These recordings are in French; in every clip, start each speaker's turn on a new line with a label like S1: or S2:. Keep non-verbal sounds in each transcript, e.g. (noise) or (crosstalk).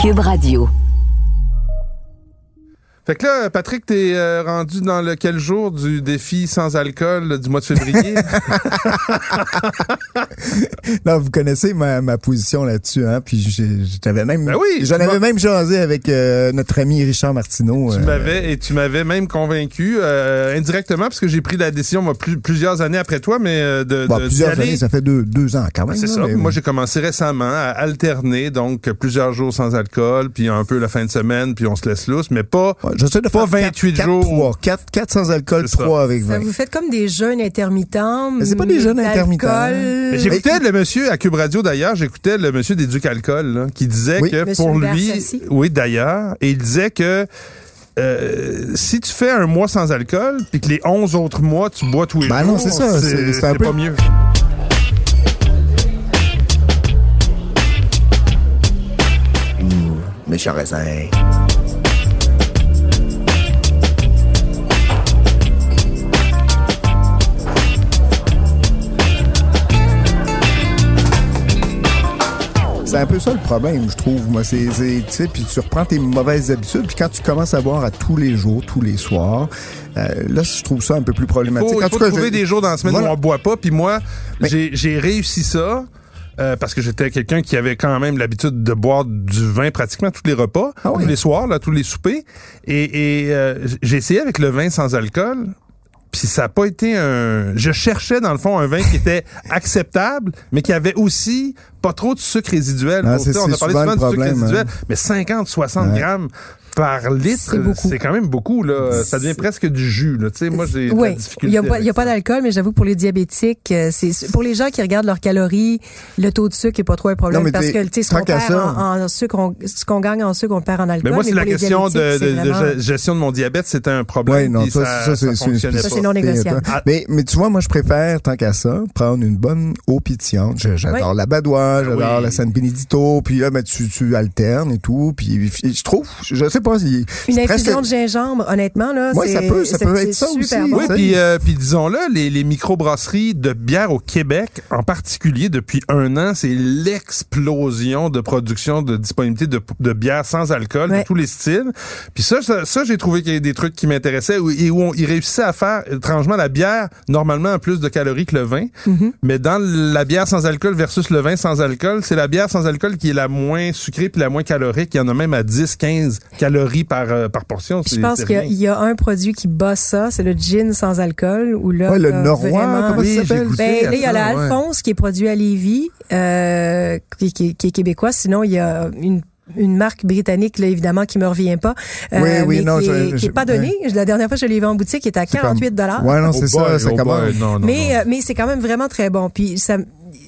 S1: Cube Radio.
S2: Fait que là, Patrick, t'es euh, rendu dans le quel jour du défi sans alcool du mois de février? (laughs)
S3: non, vous connaissez ma, ma position là-dessus, hein? Puis j'avais même,
S2: Ben oui,
S3: j'en avais même jasé avec euh, notre ami Richard Martineau.
S2: tu
S3: euh,
S2: m'avais et tu m'avais même convaincu euh, indirectement parce que j'ai pris la décision moi, plus- plusieurs années après toi, mais de,
S3: bon,
S2: de-
S3: plusieurs années, ça fait deux, deux ans quand même.
S2: C'est ça.
S3: mais-
S2: Moi, j'ai commencé récemment à alterner, donc plusieurs jours sans alcool, puis un peu la fin de semaine, puis on se laisse lousse, mais pas.
S3: Ouais, J'essaie de
S2: Pas
S3: faire
S2: 28
S3: 4,
S2: jours.
S3: 3, 4, 4 sans alcool,
S2: C'est ça.
S3: 3 avec
S4: Ça,
S3: 20.
S4: vous faites comme des jeûnes intermittents.
S3: Mais c'est pas des
S4: d'alcool.
S3: intermittents.
S2: Mais J'écoutais le monsieur à Cube Radio d'ailleurs, j'écoutais le monsieur des Ducs Alcool là, qui disait
S3: Oui.
S2: que
S4: Monsieur
S2: pour
S4: Hubert
S2: lui,
S4: Sassi.
S2: oui d'ailleurs, et il disait que euh, si tu fais un mois sans alcool, puis que les 11 autres mois tu bois tous les
S3: Ben
S2: jours,
S3: non, c'est ça, c'est- un peu-
S2: pas mieux.
S3: Méchant raisin. C'est un peu ça le problème, je trouve. Moi, c'est, c'est- tu sais, puis tu reprends tes mauvaises habitudes, puis quand tu commences à boire à tous les jours, tous les soirs, euh, là, je trouve ça un peu plus problématique.
S2: faut,
S3: En tout
S2: faut
S3: cas,
S2: trouver des jours dans la semaine
S3: Voilà.
S2: où on boit pas. Puis moi, j'ai j'ai réussi ça. euh, parce que j'étais quelqu'un qui avait quand même l'habitude de boire du vin pratiquement tous les repas,
S3: Ah oui.
S2: tous les soirs, là, tous les soupers. Et, et euh, j'ai essayé avec le vin sans alcool. Puis ça n'a pas été un. Je cherchais dans le fond un vin qui était (laughs) acceptable, mais qui avait aussi pas trop de sucre résiduel.
S3: Ah, c'est-
S2: on
S3: c'est
S2: a parlé
S3: souvent
S2: de sucre résiduel,
S3: hein.
S2: mais 50, 60
S3: Ouais.
S2: grammes par litre,
S4: C'est
S2: quand même beaucoup là. Ça devient presque du jus là. Tu sais, moi j'ai
S4: Oui, il n'y a, pas- d'alcool, mais j'avoue que pour les diabétiques, euh, c'est pour les gens qui regardent leurs calories, le taux de sucre n'est pas trop un problème
S3: Non,
S4: parce que ce qu'on perd en, en sucre, on- ce qu'on gagne en sucre, on le perd en alcool.
S2: Mais moi, c'est la question de, gestion de mon diabète, c'était un problème.
S3: Ouais, non, ça,
S2: ça,
S3: ça, c'est
S2: ça
S3: c'est une
S2: fonctionnait
S4: Ça,
S2: pas.
S4: c'est non négociable.
S3: Mais, mais tu vois, moi, je préfère, tant qu'à ça, prendre une bonne eau pétillante. J'adore la badoie, j'adore
S2: oui.
S3: la San Benedito, puis là, ben, tu, tu alternes et tout, puis je trouve, je sais pas, si
S4: Une
S3: presque-
S4: infusion de gingembre, honnêtement, là, c'est
S3: ça peut- ça peut être ça aussi.
S4: bon.
S2: Oui, puis euh, puis disons-le, les, les microbrasseries de bière au Québec, en particulier depuis un an, c'est l'explosion de production, de disponibilité de, de bière sans alcool, de
S4: Ouais.
S2: tous les styles. Puis ça, ça, ça, j'ai trouvé qu'il y avait des trucs qui m'intéressaient où- et où on, ils réussissaient à faire, étrangement, la bière, normalement, a plus de calories que le vin.
S4: Mm-hmm.
S2: Mais dans la bière sans alcool versus le vin sans alcool, c'est la bière sans alcool qui est la moins sucrée puis la moins calorique. Il y en a même à 10, 15 calories par, euh, par portion.
S4: Je pense qu'il y a- y, un produit qui bat ça, c'est le gin sans alcool. Où là,
S3: Ouais, le Norrois,
S4: vraiment-
S3: comment
S2: Oui,
S3: ça s'appelle?
S4: Ben, là, il y a
S2: à
S4: la
S2: ça, ouais.
S4: Alphonse qui est produit à Lévis, euh, qui, qui- qui est québécois. Sinon, il y a une une marque britannique, là, évidemment, qui me revient pas. euh,
S3: Oui, oui,
S4: mais
S3: non,
S4: qui,
S3: je-
S4: est, qui
S3: je-
S4: est pas donné. La dernière fois, je l'ai vu en boutique, il était à
S3: C'est
S4: 48 dollars.
S3: Ouais, non,
S2: Oh
S3: c'est
S2: boy,
S3: ça, ça
S2: oh
S3: commence.
S2: boy, non, non,
S4: mais, euh, mais c'est quand même vraiment très bon. Puis ça,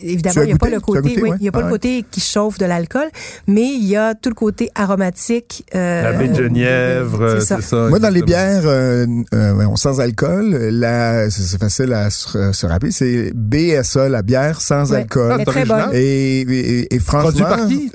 S4: évidemment, il n'y a pas le côté,
S3: goûté,
S4: oui,
S3: ouais?
S4: il y a pas
S3: Ah
S4: le
S3: ouais.
S4: côté qui chauffe de l'alcool, mais il y a tout le côté aromatique. euh,
S2: La baie de Genièvre, euh,
S4: c'est ça.
S3: Moi, dans les bières euh, euh, sans alcool, c'est facile à se, se rappeler, c'est BSA, la bière sans
S4: Ouais.
S3: alcool.
S4: Est très bonne.
S3: Et, et, et franchement,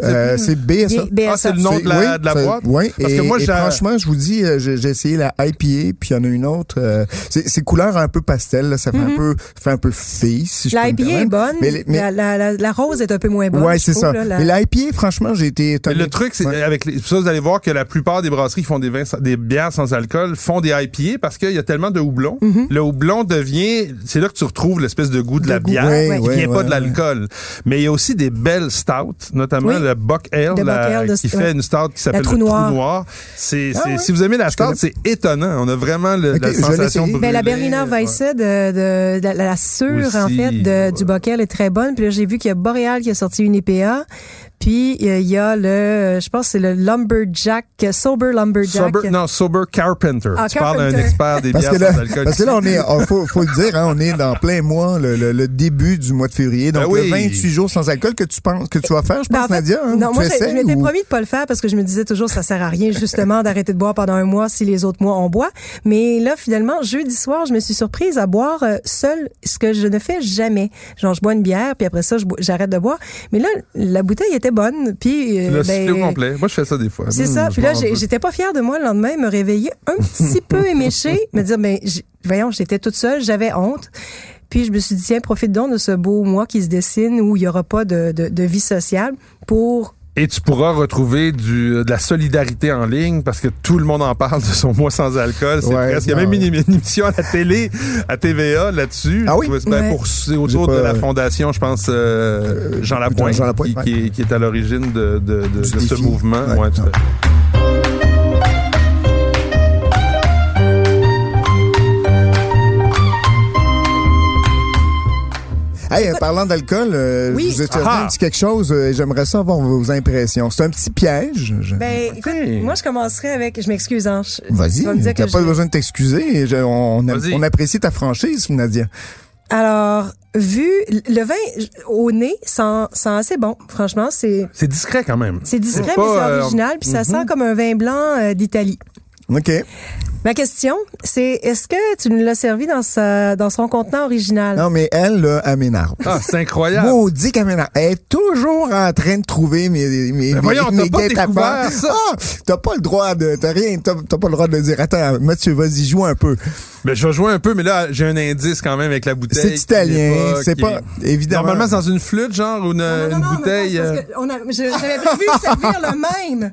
S3: euh, c'est BSA.
S4: B- BSA.
S2: Ah, c'est le nom de la,
S3: oui,
S2: de la
S3: ça-
S2: boîte?
S3: Oui,
S2: Parce
S3: et,
S2: que moi,
S3: et
S2: j'ai-
S3: franchement, je vous dis, j'ai essayé la IPA, puis il y en a une autre. euh, c'est couleur un peu pastel, là, ça fait un peu, fait un peu fille, si je peux
S4: La
S3: me
S4: IPA est bonne.
S3: Mais mais-
S4: la, la, la, la rose est un peu moins bonne.
S3: ouais, c'est ça.
S4: là, la-
S3: Mais la IPA, franchement, j'ai été
S2: Mais
S3: étonné.
S2: le truc, c'est
S3: Ouais.
S2: avec les, ça, vous allez voir que la plupart des brasseries qui font des vins, sans- des bières sans alcool font des IPA parce qu'il y a tellement de houblon. Le houblon devient, c'est là que tu retrouves l'espèce de goût de la
S4: goût,
S2: bière
S3: ouais,
S2: qui
S3: ouais,
S2: vient pas de l'alcool. Mais il y a aussi des belles stouts, notamment
S4: Oui.
S2: le Buck Ale,
S4: Buck Ale de-
S2: qui fait une stout qui s'appelle
S4: Trou
S2: le
S4: Noir.
S2: Trou Noir. C'est,
S3: Ah
S2: si vous aimez la stout, c'est étonnant. On a vraiment le- la sensation
S3: l'essayer.
S4: Ben, la. Berliner Weisse de, de, de- la, la sûre, en fait, du Bockel est très bonne. Puis là, j'ai vu qu'il y a Boréal qui a sorti une IPA. Puis euh, il y a le, je pense c'est le Lumberjack, Sober Lumberjack.
S2: Sober, non, Sober Carpenter.
S4: Ah,
S2: tu parles d'un expert des bières sans alcool.
S3: parce que là, on est, oh, faut, faut le dire, hein, on est dans plein mois, le, le, le début du mois de février. Donc,
S2: Ben oui.
S3: le 28 jours sans alcool que tu penses, que tu vas faire, je
S4: Ben,
S3: pense,
S4: en fait,
S3: Nadia. hein?
S4: non,
S3: Tu
S4: moi, je,
S3: essaies
S4: je m'étais
S3: ou-
S4: promis de pas le faire parce que je me disais toujours ça sert à rien justement d'arrêter de boire pendant un mois si les autres mois on boit. Mais là, finalement, jeudi soir, je me suis surprise à boire euh, seule, ce que je ne fais jamais. Genre, je bois une bière, puis après ça, j'arrête de boire. Mais là, la bouteille était bonne, puis euh,
S2: Le
S4: ben,
S2: au complet. Moi, je fais ça des fois.
S4: C'est
S2: Mmh,
S4: ça. Puis là, j'étais pas fière de moi le lendemain, me réveiller un petit peu (laughs) éméchée, me dire, ben, voyons, j'étais toute seule, j'avais honte. Puis je me suis dit, tiens, profite donc de ce beau mois qui se dessine où il y aura pas de, de, de vie sociale pour
S2: Et tu pourras retrouver du, de la solidarité en ligne parce que tout le monde en parle de son mois sans alcool. C'est
S3: Ouais,
S2: presque. Il y a même une, émission à la télé, à TVA là-dessus.
S3: Ah oui?
S4: Ouais.
S2: pour- C'est autour
S3: pas-
S2: de la fondation, je pense, euh, Jean Lapointe,
S3: Jean Lapointe,
S2: qui,
S3: ouais.
S2: qui est, qui est à l'origine de, de, de- de ce mouvement.
S3: Hey, parlant d'alcool, euh,
S4: Oui.
S3: je vous ai servi
S2: Ah.
S3: un petit quelque chose. euh, J'aimerais savoir vos impressions. C'est un petit piège. Je-
S4: Ben, écoute, moi, je commencerai avec, je m'excuse, hein. je-
S3: Vas-y,
S4: tu que
S3: pas
S4: je-
S3: besoin de t'excuser. On, on apprécie ta franchise, Nadia.
S4: Alors, vu le vin au nez sent, sent assez bon. Franchement, c'est
S2: C'est discret quand même.
S4: c'est discret, mais
S2: pas,
S4: c'est
S2: euh,
S4: original, puis ça
S2: mhm.
S4: sent comme un vin blanc euh, d'Italie.
S3: OK.
S4: Ma question, c'est est-ce que tu nous l'as servi dans sa dans son contenant original?
S3: Non, mais elle, là, elle m'énerve.
S2: Ah, c'est incroyable.
S3: Maudit qu'elle m'énerve. Elle est toujours en train de trouver mes, mes, mes,
S2: voyons, t'as
S3: mes
S2: pas
S3: guet-apens.
S2: découvert ça.
S3: Ah, t'as pas le droit de, t'as rien, t'as t'as pas le droit de dire, attends, Mathieu, vas-y, joue un peu.
S2: Ben, je vais jouer un peu, mais là, j'ai un indice quand même avec la bouteille.
S3: C'est italien,
S2: est
S3: c'est pas,
S2: est-
S3: évidemment.
S2: Normalement, c'est dans une flûte, genre, ou une, une bouteille. euh,
S4: J'avais prévu servir le même.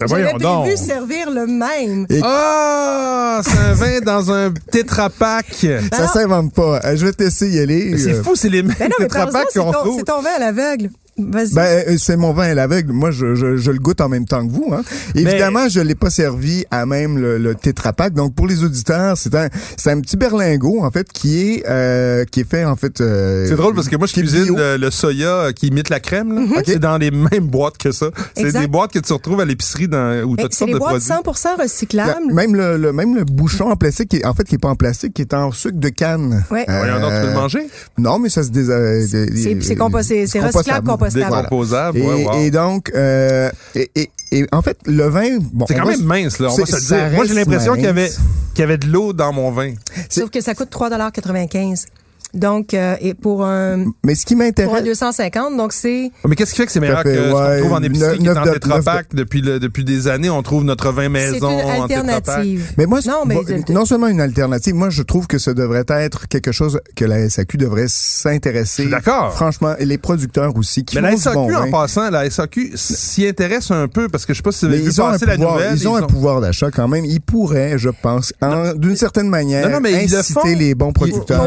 S2: Ben,
S4: J'avais prévu servir le même.
S3: Et-
S2: Ah, c'est un vin dans un tétrapac.
S3: ça s'invente pas. Euh, Je vais te laisser y aller.
S2: C'est
S3: Euh,
S2: fou, c'est les mêmes
S4: Ben
S2: tétrapacs
S4: c'est
S2: qu'on trouve.
S4: c'est ton vin à l'aveugle. Vas-y.
S3: Ben, euh, c'est mon vin à l'aveugle. Moi, je, je, je le goûte en même temps que vous. Hein. Évidemment, je l'ai pas servi à même le, le Tetra Pak. Donc, pour les auditeurs, c'est un, c'est un petit berlingot en fait qui est euh, qui est fait en fait. euh,
S2: C'est drôle parce que moi, je cuisine le, le soya euh, qui imite la crème. là. C'est dans les mêmes boîtes que ça. C'est
S4: Exact.
S2: des boîtes que tu retrouves à l'épicerie dans, où tu
S4: Mais
S2: as toutes
S4: c'est
S2: sortes
S4: des
S2: de
S4: boîtes
S2: produits.
S4: 100% recyclables.
S3: Même le, le- même le bouchon en plastique, qui est, en fait, qui est pas en plastique, qui est en sucre de canne.
S4: Ouais.
S2: Voyons donc, tu peux le manger?
S3: Non, mais ça se dés... euh,
S4: C'est-
S3: dé-
S4: c'est compo- c'est- c'est recyclable, compostable.
S2: Décomposable.
S3: Et,
S2: ouais, wow.
S3: et donc, euh, et, et- et en fait, le vin, bon,
S2: C'est quand
S3: va
S2: même mince, là. On va se dire. Moi, j'ai l'impression qu'il y avait, qu'il y avait de l'eau dans mon vin.
S4: Sauf que ça coûte 3,95 Donc, euh, et pour un,
S3: Mais ce qui
S4: pour un
S3: m'intéresse,
S4: 250, donc c'est...
S2: Mais qu'est-ce qui fait que c'est meilleur que ce qu'on
S3: ouais,
S2: trouve en épicerie qui est en
S3: de-
S2: depuis, le, depuis des années? On trouve notre vin maison
S4: une
S2: en
S4: alternative.
S3: Mais moi,
S4: non, mais
S3: moi, non seulement une alternative, moi je trouve que ça devrait être quelque chose que la SAQ devrait s'intéresser.
S2: Je suis d'accord.
S3: Franchement, et les producteurs aussi qui
S2: Mais la SAQ,
S3: bon
S2: en
S3: vin.
S2: passant, la SAQ s'y intéresse un peu parce que je sais pas si vous avez vu
S3: ils ont, un
S2: passer la
S3: pouvoir,
S2: nouvelle.
S3: ils ont un pouvoir d'achat quand même. Ils pourraient, je pense, en- d'une certaine manière,
S2: Non, non, mais ils le
S3: inciter
S2: font.
S3: les bons producteurs.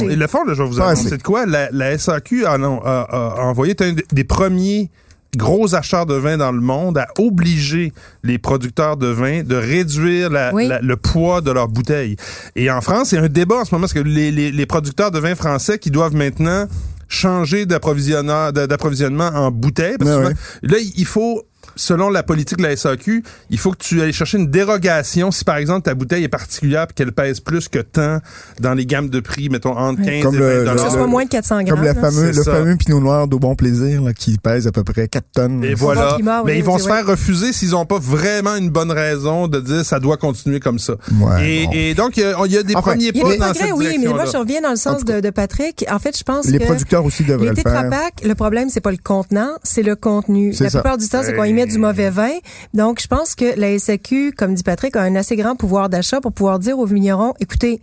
S2: Ils
S3: à-
S2: Le font, là, je vais vous annoncer de quoi. La, la SAQ a, a- envoyé un des- premiers gros acheteurs de vin dans le monde à obliger les producteurs de vin de réduire la-
S4: Oui.
S2: la- le poids de leurs bouteilles. Et en France, il y a un débat en ce moment parce que les, les- les producteurs de vin français qui doivent maintenant changer d'approvisionnement en bouteilles. Parce que
S3: Ouais,
S2: souvent, Là, il faut selon la politique de la SAQ, il faut que tu ailles chercher une dérogation si, par exemple, ta bouteille est particulière et qu'elle pèse plus que tant dans les gammes de prix, mettons, entre 15
S3: Comme
S2: et
S3: le-
S2: 20
S3: le-
S4: Que ce
S2: dollars.
S4: soit moins de 400 grammes.
S3: Comme le fameux,
S2: c'est
S3: le
S2: ça.
S3: fameux Pinot Noir d'au bon plaisir là, qui pèse à peu près 4 tonnes.
S2: Et voilà.
S4: bon climat, oui,
S2: Mais ils vont se faire refuser s'ils n'ont pas vraiment une bonne raison de dire ça doit continuer comme ça.
S3: Ouais,
S2: et,
S3: bon.
S2: et donc, il y a, il y a des
S3: Enfin,
S2: premiers
S4: Il y a
S2: pas
S4: des
S2: dans
S4: progrès,
S2: cette
S4: oui, mais moi, je reviens dans le
S3: En
S4: sens de, de Patrick. En fait, je pense
S3: Les
S4: que
S3: producteurs aussi devraient
S4: les
S3: le faire.
S4: tétrapacs, le problème, c'est pas le contenant, c'est le contenu. La
S3: ça.
S4: plupart du temps, c'est qu'on y met du mauvais vin. Donc, je pense que la SAQ, comme dit Patrick, a un assez grand pouvoir d'achat pour pouvoir dire aux vignerons, écoutez,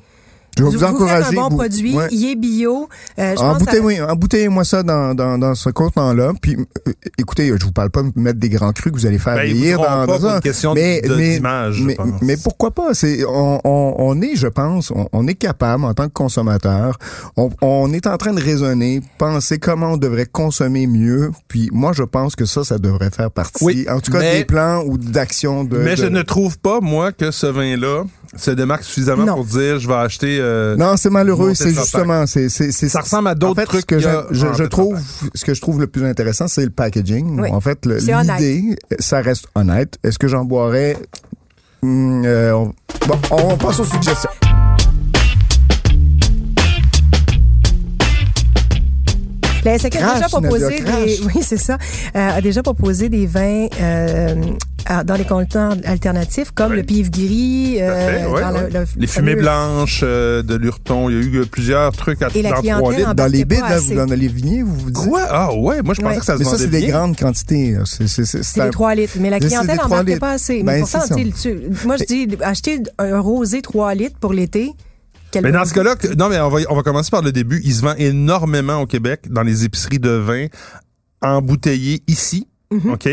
S3: Je vais
S4: vous,
S3: vous encourager.
S4: un bon
S3: vous-
S4: produit,
S3: ouais.
S4: il est bio. Euh, je pense à-
S3: Embouteillez-moi embouteillez-moi ça dans, dans, dans ce contenant-là. Puis, euh, écoutez, je vous parle pas de mettre des grands crus que vous allez faire
S2: Ben,
S3: vieillir
S2: voudront
S3: dans, dans ça.
S2: une question
S3: mais,
S2: de-
S3: mais,
S2: d'image, je
S3: mais,
S2: pense.
S3: mais pourquoi pas? C'est, on, on, on est, je pense, on, on est capable, en tant que consommateur, on, on est en train de raisonner, penser comment on devrait consommer mieux. Puis moi, je pense que ça, ça devrait faire partie,
S2: Oui,
S3: en tout cas,
S2: mais-
S3: des plans ou d'actions de...
S2: Mais
S3: de-
S2: je ne trouve pas, moi, que ce vin-là se démarque suffisamment
S4: Non.
S2: pour dire je vais acheter. euh,
S3: Non, c'est malheureux. C'est justement, c'est, c'est, c'est-
S2: Ça ressemble à d'autres
S3: en fait,
S2: trucs
S3: Ce que je,
S2: a
S3: je,
S2: en
S3: je
S2: Tetra
S3: trouve, ce que je trouve le plus intéressant, c'est le packaging.
S4: Oui.
S3: En fait, l'idée, ça reste honnête. Est-ce que j'en boirais? Hum, euh, on, bon, on passe aux suggestions.
S4: La SAQ a déjà proposé des, oui, c'est ça, euh, a déjà proposé des vins euh, dans les contenants alternatifs comme
S2: Oui.
S4: le pif gris, euh,
S2: ouais,
S4: dans le-
S2: ouais.
S4: le
S2: Les fumées blanches euh, de Lurton. Il y a eu euh, plusieurs trucs à
S4: Et la
S2: dans
S4: clientèle
S2: trois litres.
S4: en-
S3: Dans les bides, là,
S4: assez.
S3: vous dans les vignes, vous vous dites.
S2: Quoi? Ah ouais, moi je pensais
S4: Ouais.
S2: que ça se
S3: Mais ça, c'est des grandes quantités. C'est, c'est, c'est,
S4: C'est
S3: un-
S4: des 3 litres. Mais la clientèle n'embarquait
S3: litres.
S4: pas assez.
S3: Ben,
S4: Mais pourtant, moi, je dis, acheter un rosé 3 litres pour l'été. Quel
S2: Mais dans ce cas-là, non, mais on va, on va commencer par le début. Il se vend énormément au Québec dans les épiceries de vin embouteillés ici.
S4: Mhm.
S2: OK?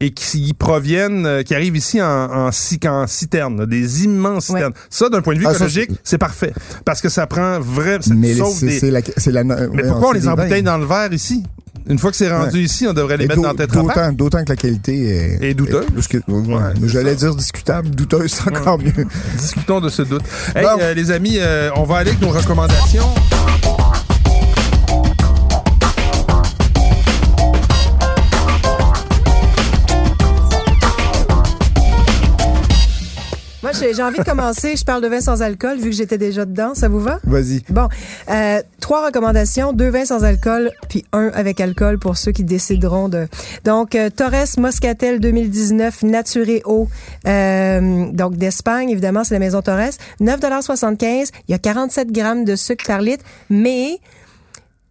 S2: Et qui proviennent, euh, qui arrivent ici en, en, en citerne, là, des immenses
S4: Ouais.
S2: citernes. Ça, d'un point de vue
S3: Ah, ça,
S2: écologique, c'est parfait. Parce que ça prend vraiment,
S3: Mais
S2: sauve
S3: c'est
S2: des...
S3: c'est la, c'est la,
S2: Mais
S3: ouais,
S2: pourquoi on
S3: c'est
S2: les embouteille dans le verre ici? Une fois que c'est rendu
S3: Ouais.
S2: ici, on devrait les
S3: Et
S2: mettre dans tétrapac.
S3: D'autant, d'autant que la qualité est,
S2: Et douteuse.
S3: est plus que- ouais,
S2: Ouais, c'est
S3: J'allais dire discutable, douteuse, c'est encore mieux.
S2: Discutons de ce doute. Hey, euh, les amis, euh, on va aller avec nos recommandations.
S4: J'ai envie de commencer. Je parle de vin sans alcool, vu que j'étais déjà dedans. Ça vous va?
S3: Vas-y.
S4: Bon, euh, trois recommandations, deux vins sans alcool, puis un avec alcool pour ceux qui décideront de. Donc, euh, Torres Moscatel 2019 Naturé Eau, euh, donc d'Espagne, évidemment, c'est la maison Torres. 9,75 Il y a 47 grammes de sucre par litre, mais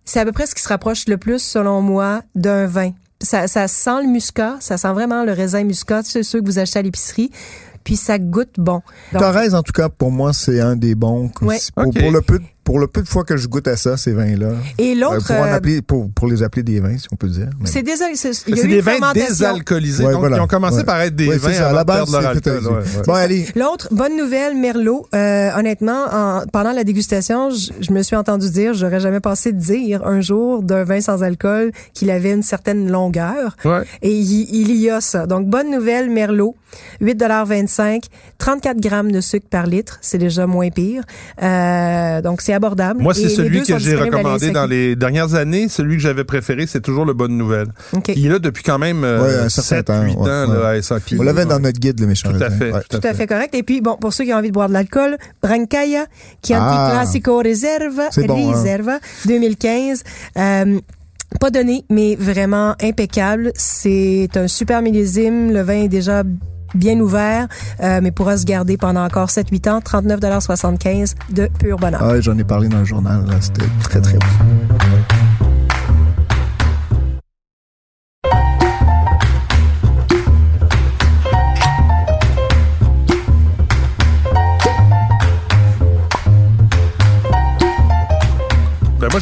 S4: c'est à peu près ce qui se rapproche le plus, selon moi, d'un vin. Ça, ça sent le muscat, ça sent vraiment le raisin muscat, c'est ceux que vous achetez à l'épicerie, puis ça goûte bon. Donc,
S3: Torres, en tout cas, pour moi, c'est un des bons.
S4: Ouais.
S3: Pour, pour le peu, de- pour le peu de fois que je goûte à ça, ces vins-là.
S4: et
S3: euh,
S4: l'autre,
S3: pour,
S4: euh,
S3: appeler, pour, pour les appeler des vins, si on peut dire.
S4: C'est
S2: des
S4: une
S2: vins désalcoolisés,
S3: Ouais,
S2: donc
S3: voilà.
S2: ils ont commencé
S3: Ouais.
S2: par être des
S3: Ouais,
S2: vins
S3: ça. À la
S2: de
S3: base,
S2: perdre leur alcool.
S3: ainsi.
S2: ouais, ouais.
S3: Bon, allez.
S4: L'autre, bonne nouvelle, Merlot. Euh, honnêtement, en- pendant la dégustation, je, je me suis entendu dire, j'aurais jamais pensé dire un jour d'un vin sans alcool qu'il avait une certaine longueur.
S2: Ouais.
S4: Et il, il y a ça. Donc, bonne nouvelle, Merlot. 8,25 34 grammes de sucre par litre. C'est déjà moins pire. Euh, donc, c'est abordable.
S2: Moi, c'est celui que j'ai recommandé dans les dernières années. Celui que j'avais préféré, c'est toujours le Bonne Nouvelle. Il est là depuis quand même
S3: Ouais,
S2: euh,
S3: un certain
S2: 7,
S3: temps,
S2: 8
S3: ouais,
S2: ans
S3: ouais.
S2: là, à SAQ.
S3: On l'avait
S2: Ouais.
S3: dans notre guide, le méchant
S2: Tout à fait.
S3: Ouais.
S2: Tout à
S4: Tout à fait correct. Et puis, bon, pour ceux qui ont envie de boire de l'alcool, Brancaya, Chianti
S3: Ah.
S4: Classico Reserva,
S3: C'est bon, hein.
S4: Reserva, 2015. Euh, pas donné, mais vraiment impeccable. C'est un super millésime. Le vin est déjà bien ouvert, euh, mais pourra se garder pendant encore 7-8 ans. 39,75 de pur bonheur.
S3: Ah j'en ai parlé dans le journal. C'était très, très bon.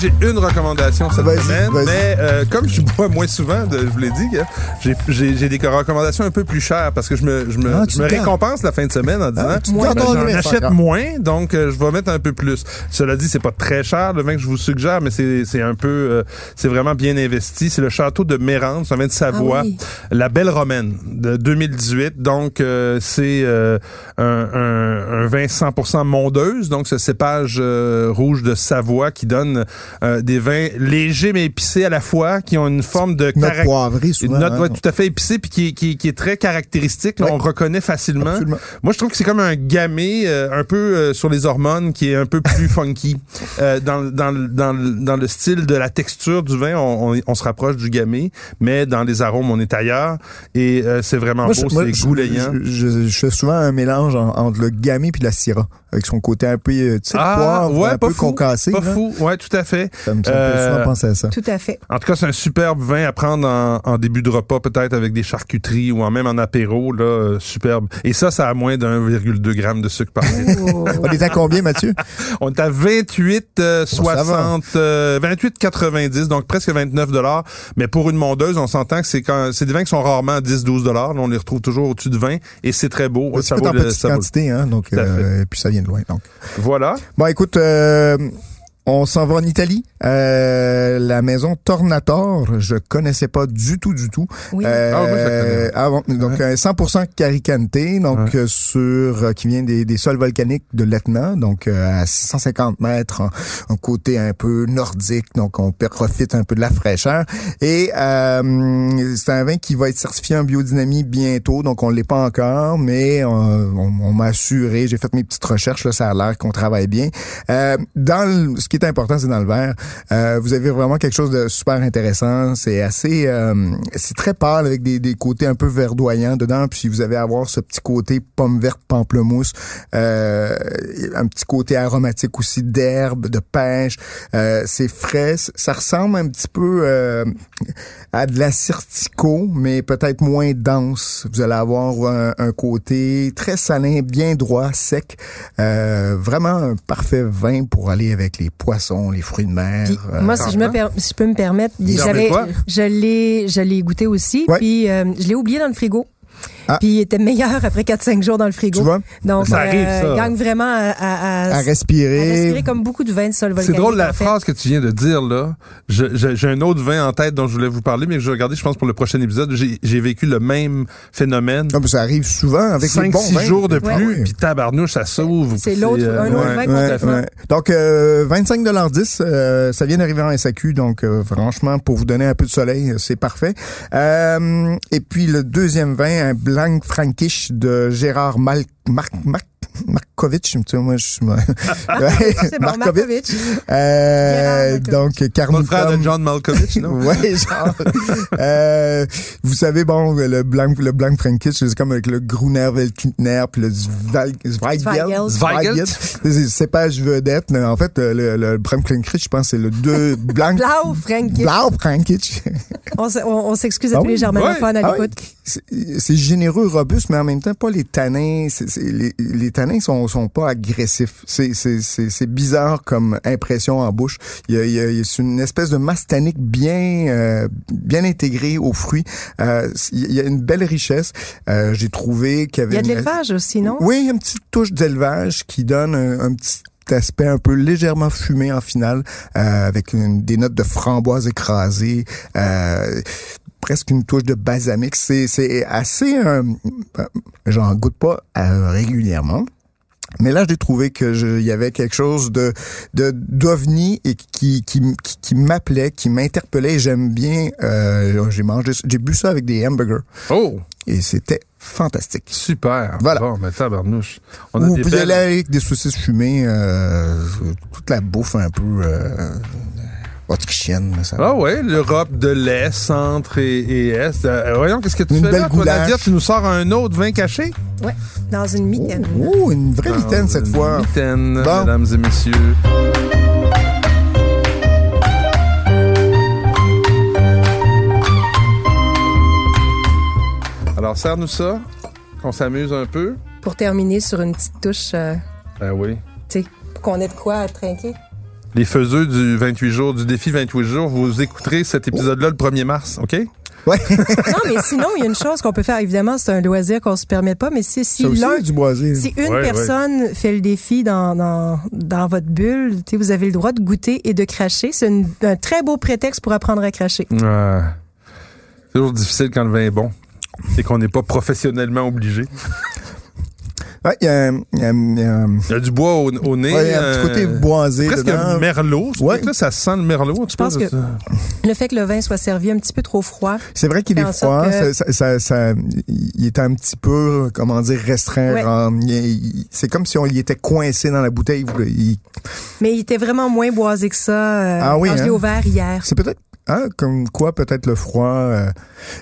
S2: J'ai une recommandation cette semaine, mais euh, comme je bois moins souvent, de- je vous l'ai dit, que j'ai- j'ai j'ai des recommandations un peu plus chères parce que je me, je me,
S3: Ah,
S2: je me récompense la fin de semaine en disant
S3: Ah,
S4: Moi,
S3: gardes
S2: ben, j'en achète moins, donc euh, je vais mettre un peu plus. Cela dit, c'est pas très cher le vin que je vous suggère, mais c'est c'est un peu, euh, c'est vraiment bien investi. C'est le château de Mérande, c'est un vin de Savoie,
S4: Ah oui.
S2: la Belle Romaine de 2018. Donc euh, c'est euh, un, un, un vin 100% mondeuse, donc ce cépage euh, rouge de Savoie qui donne euh, des vins légers mais épicés à la fois, qui ont une forme de
S3: Note poivrée,
S2: Une
S3: souvent.
S2: note
S3: hein.
S2: ouais, tout à fait épicée puis qui, est- qui, qui est très caractéristique. Là,
S3: Ouais.
S2: On reconnaît facilement.
S3: Absolument.
S2: Moi, je trouve que c'est comme un gamay euh, un peu euh, sur les hormones qui est un peu plus (laughs) funky. Euh, dans, dans, le- dans, le- dans le style de la texture du vin, on, on, on se rapproche du gamay, mais dans les arômes, on est ailleurs. Et euh, c'est vraiment
S3: Moi,
S2: beau, c'est
S3: je-
S2: goulayant.
S3: Je, je- je fais souvent un mélange en- entre le gamay puis la syrah, avec son côté un peu, euh, tu sais, poivre, un
S2: Ah, pas
S3: peu
S2: fou,
S3: concassé.
S2: Pas
S3: là.
S2: fou, ouais, tout à fait.
S3: Ça me, ça me
S2: Euh,
S3: fait souvent penser à ça.
S4: Tout à fait.
S2: En tout cas, c'est un superbe vin à prendre en, en début de repas, peut-être avec des charcuteries ou en même en apéro, là, euh, superbe. Et ça, ça a moins de 1,2 g de sucre par litre.
S4: Oh. (laughs)
S3: On est à combien, Mathieu? (laughs)
S2: On est à 28 euh,
S3: Bon, ça va.
S2: 60 euh, 28 90 donc presque 29 dollars mais pour une mondeuse on s'entend que c'est quand c'est des vins qui sont rarement à 10 12 dollars on les retrouve toujours au-dessus de 20 et c'est très beau
S3: C'est
S2: ça vaut
S3: en
S2: le-
S3: petite
S2: ça vaut le-
S3: quantité, hein, donc, euh, et puis ça vient de loin, donc.
S2: voilà
S3: Bon, écoute, euh, on s'en va en Italie. Euh, la maison Tornator, je connaissais pas du tout, du tout.
S4: Oui.
S3: Euh,
S2: Ah, je la
S3: ah bon, donc euh, 100% Caricante, donc euh, sur euh, qui vient des, des sols volcaniques de l'Etna, donc euh, à 650 mètres, en, en côté un peu nordique, donc on profite un peu de la fraîcheur. Et euh, c'est un vin qui va être certifié en biodynamie bientôt, donc on l'est pas encore, mais euh, on, on m'a assuré, j'ai fait mes petites recherches, là, ça a l'air qu'on travaille bien. Euh, dans le- ce qui est important, c'est dans le verre. Euh, vous avez vraiment quelque chose de super intéressant. C'est assez, euh, c'est très pâle avec des, des côtés un peu verdoyants dedans. Puis vous allez avoir ce petit côté pomme verte, pamplemousse, euh, un petit côté aromatique aussi d'herbe, de pêche. Euh, c'est frais. Ça ressemble un petit peu euh, à de la Certico, mais peut-être moins dense. Vous allez avoir un, un côté très salin, bien droit, sec. Euh, vraiment un parfait vin pour aller avec les poissons, les fruits de mer.
S4: Puis,
S3: euh,
S4: moi, si je, me per- si je peux me permettre, j'avais, je l'ai, je l'ai goûté aussi.
S3: Ouais.
S4: Puis euh, je l'ai oublié dans le frigo.
S3: Ah.
S4: Puis il était meilleur après 4-5 jours dans le frigo.
S3: Tu vois?
S4: Donc,
S2: Ça arrive, ça.
S4: il gagne vraiment à, à, à-
S3: à respirer.
S4: à respirer comme beaucoup de vin de sol
S2: C'est drôle la
S4: en fait.
S2: phrase que tu viens de dire là. J'ai un autre vin en tête dont je voulais vous parler, mais que je vais regarder, je pense, pour le prochain épisode. J'ai j'ai vécu le même phénomène.
S3: Non, mais ça arrive souvent avec les bons
S2: 5-6
S3: vins.
S2: jours de
S4: Ouais.
S2: pluie, puis tabarnouche, ça s'ouvre.
S4: C'est l'autre-
S2: euh,
S4: un autre
S2: ouais.
S4: vin
S3: Ouais,
S4: complètement.
S3: ouais. Donc, euh, 25,10 euh, ça vient d'arriver en SAQ, donc euh, franchement, pour vous donner un peu de soleil, euh, c'est parfait. Euh, et puis, le deuxième vin, un Blanc Frankish de Gérard Mal Marc Marc Markovic, tu sais, moi, je suis... (laughs) Ouais,
S4: C'est bon, Markovic.
S3: Euh, donc,
S2: Pas le
S3: Carnitum.
S2: frère de John Malkovich, non? (laughs)
S3: ouais, genre. euh, vous savez, bon, le blanc, le blanc Frankish, c'est comme avec le Gruner Veltliner, puis le Zweig- Zweigelt.
S4: Zweigelt.
S3: C'est cépage vedette. mais En fait, le, le, blanc Frankish, je pense, c'est le deux blanc.
S4: Blau, Frank.
S3: Blau Frankish.
S4: On, s- on, on s'excuse à
S3: Ah
S4: tous les germanophones à
S3: Ah
S4: l'écoute.
S3: C'est généreux, robuste, mais en même temps, pas les tanins. c'est- les, les tanins sont, sont pas agressifs. C'est- C'est c'est- c'est bizarre comme impression en bouche. Il y a, il y a- c'est une espèce de masse tannique bien, euh, bien intégrée aux fruits. Euh, il y a une belle richesse. Euh, J'ai trouvé qu'il y avait
S4: Il y a de
S3: une-
S4: l'élevage aussi, non?
S3: oui, une petite touche d'élevage qui donne un, un petit aspect un peu légèrement fumé en finale, euh, avec une- des notes de framboise écrasées, euh, presque une touche de balsamique. C'est, c'est assez... euh, J'en goûte pas euh, régulièrement. Mais là, j'ai trouvé que il y avait quelque chose de de d'ovni et qui qui, qui, m'appelait, qui m'interpellait. J'aime bien. Euh, j'ai mangé, j'ai bu ça avec des hamburgers
S2: Oh,
S3: et c'était fantastique.
S2: super.
S3: Voilà.
S2: Bon, mais tabarnouche. On a
S3: Ou
S2: des belles...
S3: avec des saucisses fumées, euh, toute la bouffe un peu euh, autrichienne. Ça.
S2: Ah ouais, l'Europe de l'Est, Centre et, et Est. Euh, voyons, qu'est-ce que tu
S3: Une
S2: fais
S3: belle
S2: là, toi. Nadia? Tu nous sors un autre vin caché?
S4: Ouais. Dans une mitaine.
S3: Oh, une vraie mitaine cette
S2: Une
S3: fois.
S2: Mitaine,
S3: Bon.
S2: mesdames et messieurs. Alors, serre-nous ça, qu'on s'amuse un peu.
S4: Pour terminer sur une petite touche, euh,
S2: Ben oui.
S4: tu sais, pour qu'on ait de quoi à trinquer.
S2: Les faiseux du 28 jours, du défi 28 jours, vous écouterez cet épisode-là le 1er mars, OK?
S3: Ouais, (laughs)
S4: Non, mais sinon, il y a une chose qu'on peut faire. Évidemment, c'est un loisir qu'on se permet pas, mais si, si
S3: ça aussi,
S4: l'un
S3: du boisé.
S4: Si une
S2: Ouais,
S4: personne fait le défi dans, dans, dans votre bulle, tu sais, vous avez le droit de goûter et de cracher. C'est un très beau prétexte pour apprendre à cracher.
S2: C'est toujours difficile quand le vin est bon et qu'on n'est pas professionnellement obligé.
S3: Ouais, il y a, il y il y
S2: du bois au, au nez.
S3: ouais, il y a un petit côté
S2: euh,
S3: boisé
S2: Presque
S3: dedans.
S2: un merlot. C'est
S3: Ouais.
S2: que là, ça sent le merlot.
S4: Je pense que- Le fait que le vin soit servi un petit peu trop froid,
S3: C'est vrai qu'il est froid.
S4: que-
S3: Ça, ça, ça- ça- il est un petit peu, comment dire, restreint. C'est comme si on y était coincé dans la bouteille. Il-
S4: mais il était vraiment moins boisé que ça euh,
S3: Ah oui,
S4: quand je l'ai
S3: hein?
S4: ouvert hier.
S3: C'est peut-être, hein, comme quoi peut-être le froid. euh.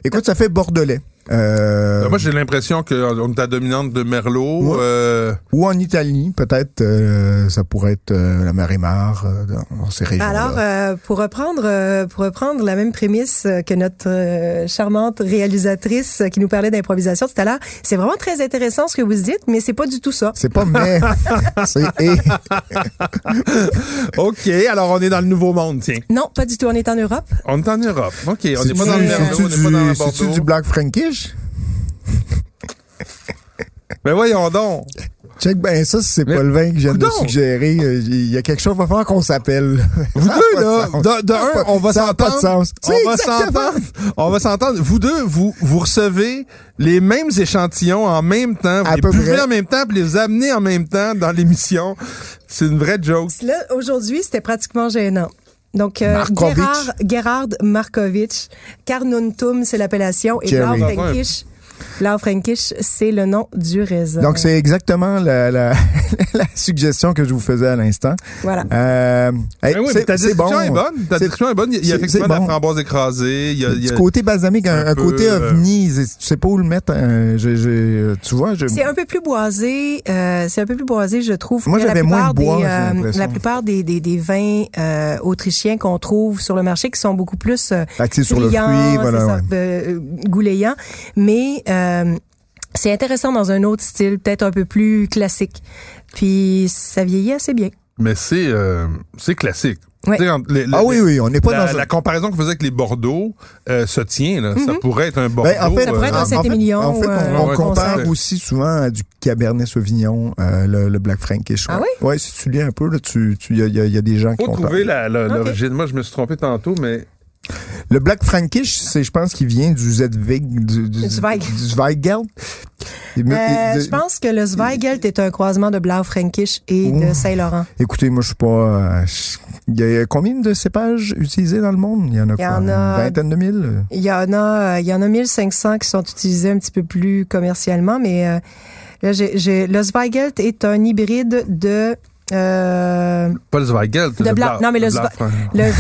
S3: Écoute, ça fait bordelais. Euh,
S2: Ben, moi, j'ai l'impression qu'on est à dominante de merlot.
S3: Ouais.
S2: euh,
S3: ou en Italie, peut-être, euh, ça pourrait être euh, la marée mare euh, dans, dans ces régions-là.
S4: Alors, euh, pour reprendre euh, pour reprendre la même prémisse que notre euh, charmante réalisatrice qui nous parlait d'improvisation tout à l'heure, c'est vraiment très intéressant ce que vous dites, mais c'est pas du tout ça.
S3: c'est pas mais, (laughs) c'est et. (laughs)
S2: OK, alors on est dans le Nouveau Monde, tiens.
S4: Non, pas du tout. On est en Europe.
S2: On est en Europe. OK, on n'est pas dans le merlot, on n'est pas dans le Bordeaux.
S3: du Black Frankish?
S2: Mais (laughs) voyons donc.
S3: Check ben ça, si c'est pas le vin que je viens de suggérer. euh, Il y a quelque chose, va falloir qu'on s'appelle. (laughs)
S2: Vous deux, là, de, un, on va
S3: ça a pas de
S2: s'entendre.
S3: sens.
S2: On va s'entendre. On va s'entendre. Vous deux, vous, vous recevez les mêmes échantillons en même temps. Vous
S3: À
S2: les
S3: près.
S2: en même temps, puis les amenez en même temps dans l'émission. C'est une vraie joke.
S4: Là, aujourd'hui, c'était pratiquement gênant. Donc, euh. Gerhard, Gerhard Markovic, Carnuntum, c'est l'appellation, et
S3: Jerry.
S4: Blaufränkisch, Blaufränkisch, c'est le nom du raisin.
S3: Donc, c'est exactement la, la, (laughs) la suggestion que je vous faisais à l'instant.
S4: Voilà.
S3: Euh, hey,
S2: Ben oui,
S3: c'est-
S2: ta
S3: c'est
S2: description
S3: bon.
S2: est bonne. Ta
S3: C'est-
S2: description est bonne. Il y a effectivement
S3: c'est
S2: de
S3: bon.
S2: la framboise écrasée. Il y a, il y a-
S3: Du côté balsamique, un,
S2: un
S3: un
S2: peu,
S3: côté
S2: euh,
S3: ovni, c'est- tu sais pas où le mettre. euh, j'ai- tu vois, je,
S4: C'est un peu plus boisé, euh, c'est un peu plus boisé, je trouve.
S3: Moi, j'avais moins
S4: plupart
S3: de bois,
S4: des, euh, la plupart des, des, des vins euh, autrichiens qu'on trouve sur le marché, qui sont beaucoup plus euh,
S3: axé sur le fruit, voilà. ouais.
S4: euh, goulayants, mais euh, c'est intéressant dans un autre style, peut-être un peu plus classique. Puis ça vieillit assez bien.
S2: mais c'est euh, c'est classique.
S4: Ouais.
S2: Les-
S3: Ah oui, oui, on n'est pas
S2: la,
S3: dans un...
S2: la comparaison qu'on faisait avec les Bordeaux euh, se tient. Là. Ça pourrait être un Bordeaux.
S3: Ben, en fait,
S4: Ça pourrait être un
S3: en- en fait-
S4: Saint-Émilion
S3: En fait,
S4: ou, euh,
S3: on, compare
S2: concept.
S3: aussi souvent à du Cabernet Sauvignon, euh, le, le Black Frankish.
S4: Ah oui?
S3: Ouais, si tu lis un peu, tu, tu, y a, y a- y a des gens qui
S2: faut
S3: comparent.
S2: trouver l'origine. Moi, je me suis trompé tantôt, mais
S3: Le Black Frankish, c'est, je pense, qu'il vient du Zedvig, du, du,
S4: Zweig.
S3: du Zweigelt.
S4: Euh,
S3: de-
S4: je pense que le Zweigelt est un croisement de Blau Frankish et de. Saint-Laurent.
S3: Écoutez, moi, je suis pas. euh, Il y a combien de cépages utilisés dans le monde? Il y en a,
S4: Il y
S3: quoi,
S4: en a-
S3: Une vingtaine de mille?
S4: Il y en a, euh, il y en a 1500 qui sont utilisés un petit peu plus commercialement, mais euh, là, j'ai- le Zweigelt est un hybride de euh,
S2: pas le Zweigelt.
S4: De. Non, mais le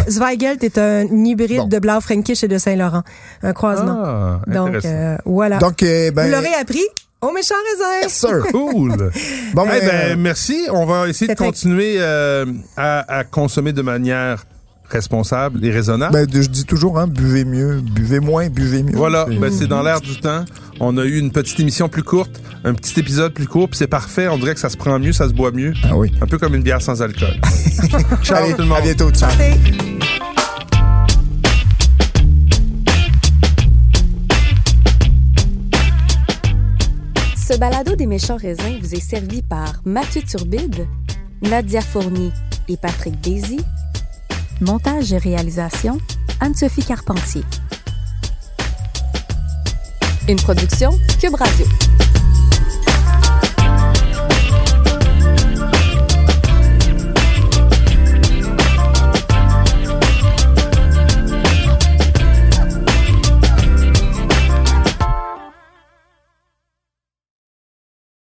S4: Zweigelt est un hybride
S3: Bon.
S4: de Blau Frankish et de Saint-Laurent, un croisement.
S2: Ah,
S4: Donc euh, voilà.
S3: Donc, euh, ben.
S4: Vous l'aurez appris au méchant raisin.
S3: Yes, sir.
S2: Cool.
S3: Bon,
S2: Eh
S3: ben,
S2: ben, merci. On va essayer de continuer euh, à, à consommer de manière responsable et raisonnable.
S3: ben, je dis toujours, hein, buvez mieux, buvez moins, buvez mieux.
S2: Voilà,
S3: C'est-
S2: ben, c'est dans l'air du temps. On a eu une petite émission plus courte, un petit épisode plus court, puis c'est parfait. On dirait que ça se prend mieux, ça se boit mieux.
S3: Ah oui.
S2: Un peu comme une bière sans alcool. (laughs) Ciao
S3: Allez,
S2: tout le monde.
S3: À bientôt. Ciao.
S1: Ce balado des méchants raisins vous est servi par Mathieu Turbide, Nadia Fournier et Patrick Daisy. Montage et réalisation, Anne-Sophie Carpentier. Une production Cube Radio.